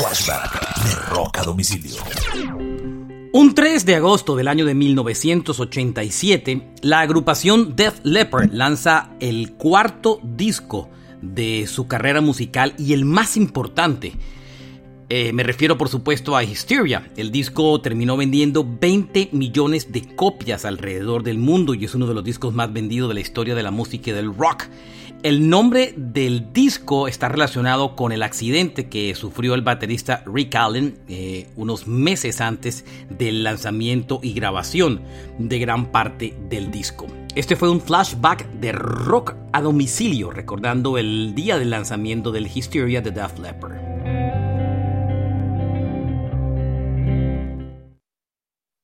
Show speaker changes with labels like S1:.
S1: Flashback de Rock a Domicilio.
S2: Un 3 de agosto del año de 1987, la agrupación Def Leppard lanza el cuarto disco de su carrera musical y el más importante. Eh, me refiero por supuesto a Hysteria. El disco terminó vendiendo 20 millones de copias alrededor del mundo y es uno de los discos más vendidos de la historia de la música y del rock. El nombre del disco está relacionado con el accidente que sufrió el baterista Rick Allen eh, unos meses antes del lanzamiento y grabación de gran parte del disco. Este fue un flashback de rock a domicilio, recordando el día del lanzamiento del Hysteria de Def Leppard.